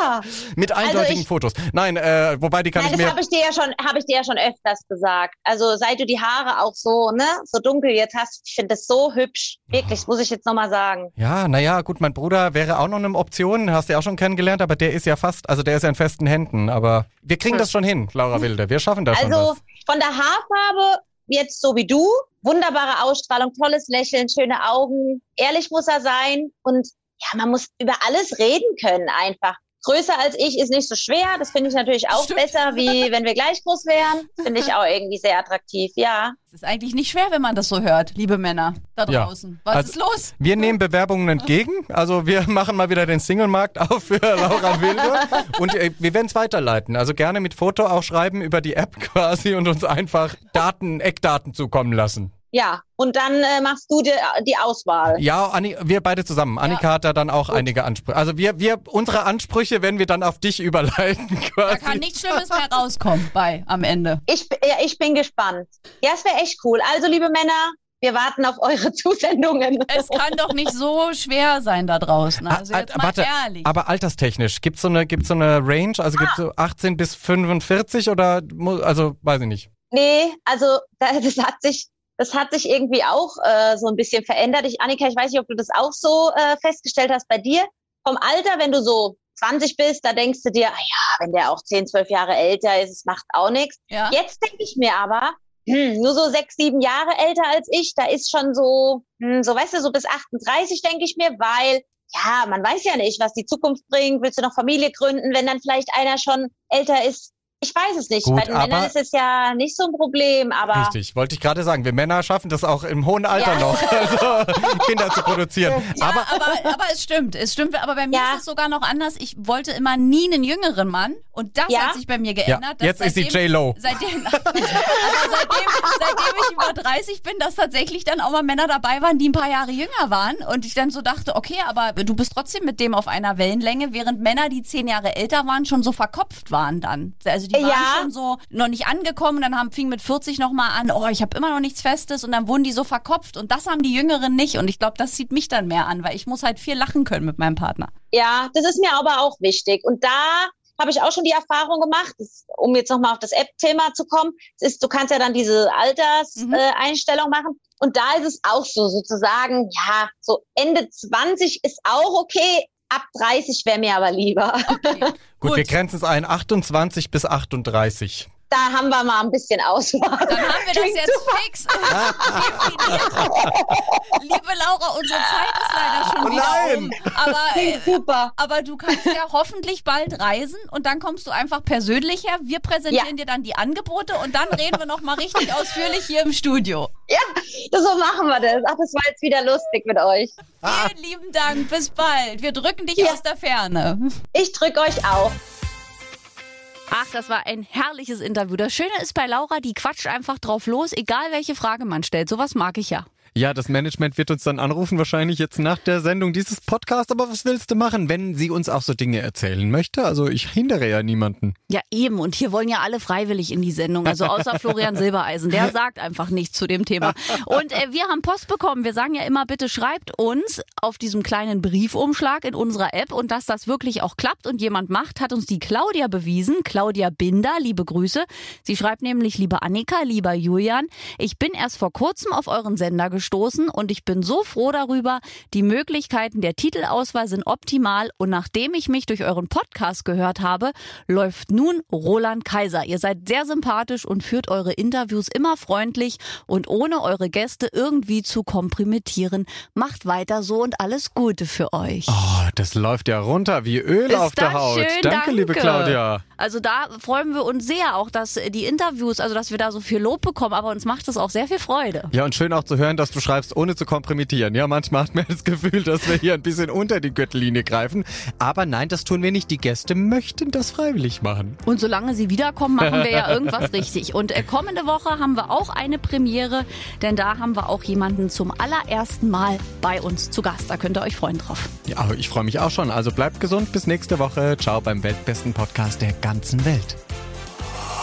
ja. mit eindeutigen Also ich- Fotos. Nein, äh, wobei die kann Nein, ich das mir habe ich dir ja schon, habe ich dir ja schon öfters gesagt. Also seit du die Haare auch so, ne, so dunkel jetzt hast, ich finde das so hübsch. Wirklich, das muss ich jetzt nochmal sagen. Ja, naja, gut, mein Bruder wäre auch noch eine Option, hast du ja auch schon kennengelernt, aber der ist ja fast, also der ist ja in festen Händen. Aber wir kriegen das schon hin, Laura Wilde. Wir schaffen das schon. Also von der Haarfarbe jetzt so wie du, wunderbare Ausstrahlung, tolles Lächeln, schöne Augen. Ehrlich muss er sein und ja, man muss über alles reden können einfach. Größer als ich ist nicht so schwer. Das finde ich natürlich auch Stimmt. besser, wie [laughs] wenn wir gleich groß wären. Finde ich auch irgendwie sehr attraktiv, ja. Es ist eigentlich nicht schwer, wenn man das so hört, liebe Männer da Ja. draußen. Was Also- ist los? Wir nehmen Bewerbungen entgegen. Also wir [laughs] machen mal wieder den Single-Markt auf für [laughs] Laura Wilde. Und äh, wir werden es weiterleiten. Also gerne mit Foto auch schreiben über die App quasi und uns einfach Daten, Eckdaten zukommen lassen. Ja, und dann äh, machst du die, die Auswahl. Ja, Anni wir beide zusammen. Annika hat da dann auch einige Ansprüche. Also wir, wir, unsere Ansprüche werden wir dann auf dich überleiten [laughs] Da quasi. kann nichts Schlimmes mehr rauskommen bei am Ende. Ich, ja, ich bin gespannt. Ja, es wäre echt cool. Also, liebe Männer, wir warten auf eure [laughs] Zusendungen. Es kann doch nicht so schwer sein da draußen. Also Ah, jetzt ah, mal warte, ehrlich. aber alterstechnisch, gibt's so eine, gibt's so eine Range? Also gibt's so 18 bis 45 oder, also weiß ich nicht. Nee, also da- [laughs] das hat sich, das hat sich irgendwie auch äh, so ein bisschen verändert. Ich, Annika, ich weiß nicht, ob du das auch so äh, festgestellt hast bei dir. Vom Alter, wenn du so 20 bist, da denkst du dir, ah ja, wenn der auch 10, 12 Jahre älter ist, es macht auch nichts. ja? Jetzt denke ich mir aber, hm, nur so sechs, sieben Jahre älter als ich, da ist schon so, hm, so weißt du, so bis 38 denke ich mir, weil ja, man weiß ja nicht, was die Zukunft bringt. Willst du noch Familie gründen, wenn dann vielleicht einer schon älter ist? Ich weiß es nicht. Gut, Bei den Männern ist es ja nicht so ein Problem, aber Richtig, wollte ich gerade sagen. Wir Männer schaffen das auch im hohen Alter Ja. noch, [laughs] also Kinder zu produzieren. Ja, Aber aber, aber es stimmt, es stimmt. Aber bei mir Ja. ist es sogar noch anders. Ich wollte immer nie einen jüngeren Mann und das Ja? hat sich bei mir geändert. jetzt ist sie seitdem- J-Lo. Seitdem, aber [laughs] seitdem, seitdem ich über 30 bin, dass tatsächlich dann auch mal Männer dabei waren, die ein paar Jahre jünger waren. Und ich dann so dachte, okay, aber du bist trotzdem mit dem auf einer Wellenlänge, während Männer, die zehn Jahre älter waren, schon so verkopft waren dann. Also die waren Ja. schon so noch nicht angekommen dann haben, fing mit 40 nochmal an, oh, ich habe immer noch nichts Festes und dann wurden die so verkopft und das haben die Jüngeren nicht und ich glaube, das zieht mich dann mehr an, weil ich muss halt viel lachen können mit meinem Partner. Ja, das ist mir aber auch wichtig. Und da habe ich auch schon die Erfahrung gemacht, das, um jetzt nochmal auf das App-Thema zu kommen. Ist, du kannst ja dann diese Alterseinstellung Mhm. äh, machen. Und da ist es auch so, sozusagen, ja, so Ende 20 ist auch okay. Ab 30 wäre mir aber lieber. Okay. Gut, wir grenzen es ein, 28 bis 38. Da haben wir mal ein bisschen Auswahl. Dann haben wir das Klingt jetzt super. fix definiert. Liebe Laura, unsere Zeit ist leider schon Oh wieder nein. um. Aber, äh, Klingt super. aber du kannst ja hoffentlich bald reisen und dann kommst du einfach persönlich her. Wir präsentieren Ja. dir dann die Angebote und dann reden wir noch mal richtig [laughs] ausführlich hier im Studio. Ja, das, so machen wir das. Ach, das war jetzt wieder lustig mit euch. Vielen lieben Dank, bis bald. Wir drücken dich Ja. aus der Ferne. Ich drücke euch auch. Ach, das war ein herrliches Interview. Das Schöne ist bei Laura, die quatscht einfach drauf los, egal welche Frage man stellt. Sowas mag ich ja. Ja, das Management wird uns dann anrufen, wahrscheinlich jetzt nach der Sendung dieses Podcasts. Aber was willst du machen, wenn sie uns auch so Dinge erzählen möchte? Also ich hindere ja niemanden. Ja, eben. Und hier wollen ja alle freiwillig in die Sendung. Also außer Florian [laughs] Silbereisen. Der sagt einfach nichts zu dem Thema. Und äh, wir haben Post bekommen. Wir sagen ja immer, bitte schreibt uns auf diesem kleinen Briefumschlag in unserer App. Und dass das wirklich auch klappt und jemand macht, hat uns die Claudia bewiesen. Claudia Binder, liebe Grüße. Sie schreibt nämlich, liebe Annika, lieber Julian, ich bin erst vor kurzem auf euren Sender gestoßen und ich bin so froh darüber. Die Möglichkeiten der Titelauswahl sind optimal und nachdem ich mich durch euren Podcast gehört habe, läuft nun Roland Kaiser. Ihr seid sehr sympathisch und führt eure Interviews immer freundlich und ohne eure Gäste irgendwie zu kompromittieren. Macht weiter so und alles Gute für euch. Oh, das läuft ja runter wie Öl Ist auf der Haut. schön, danke, danke. liebe Claudia. Also da freuen wir uns sehr auch, dass die Interviews, also dass wir da so viel Lob bekommen, aber uns macht es auch sehr viel Freude. Ja, und schön auch zu hören, dass du schreibst, ohne zu kompromittieren. Ja, manchmal hat man das Gefühl, dass wir hier ein bisschen unter die Gürtellinie greifen. Aber nein, das tun wir nicht. Die Gäste möchten das freiwillig machen. Und solange sie wiederkommen, machen wir ja irgendwas richtig. Und äh, kommende Woche haben wir auch eine Premiere, denn da haben wir auch jemanden zum allerersten Mal bei uns zu Gast. Da könnt ihr euch freuen drauf. Ja, ich freue mich auch schon. Also bleibt gesund. Bis nächste Woche. Ciao beim weltbesten Podcast der ganzen Welt.